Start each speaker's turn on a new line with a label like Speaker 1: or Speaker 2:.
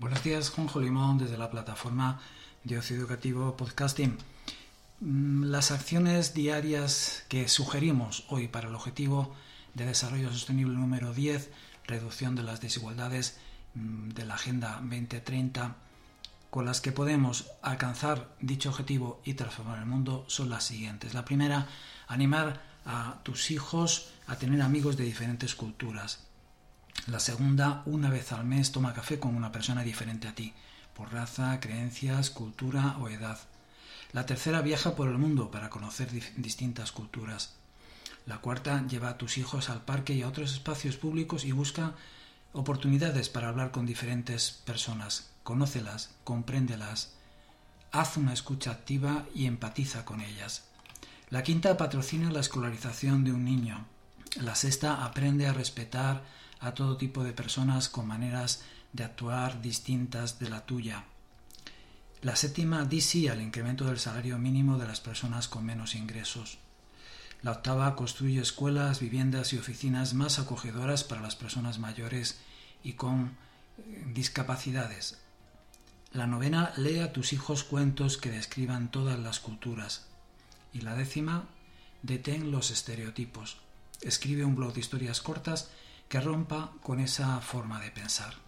Speaker 1: Buenos días, Juanjo Limón, desde la plataforma de Ocio Educativo Podcasting. Mm, las acciones diarias que sugerimos hoy para el objetivo de desarrollo sostenible número 10, reducción de las desigualdades mm, de la Agenda 2030, con las que podemos alcanzar dicho objetivo y transformar el mundo son las siguientes. La primera, animar a tus hijos a tener amigos de diferentes culturas. La segunda, una vez al mes toma café con una persona diferente a ti, por raza, creencias, cultura o edad. La tercera, viaja por el mundo para conocer distintas culturas. La cuarta, lleva a tus hijos al parque y a otros espacios públicos y busca oportunidades para hablar con diferentes personas. Conócelas, compréndelas, haz una escucha activa y empatiza con ellas. La quinta patrocina la escolarización de un niño. La sexta aprende a respetar a todo tipo de personas con maneras de actuar distintas de la tuya. La séptima di sí al incremento del salario mínimo de las personas con menos ingresos. La octava construye escuelas, viviendas y oficinas más acogedoras para las personas mayores y con eh, discapacidades. La novena lee a tus hijos cuentos que describan todas las culturas. Y la décima detén los estereotipos. Escribe un blog de historias cortas que rompa con esa forma de pensar.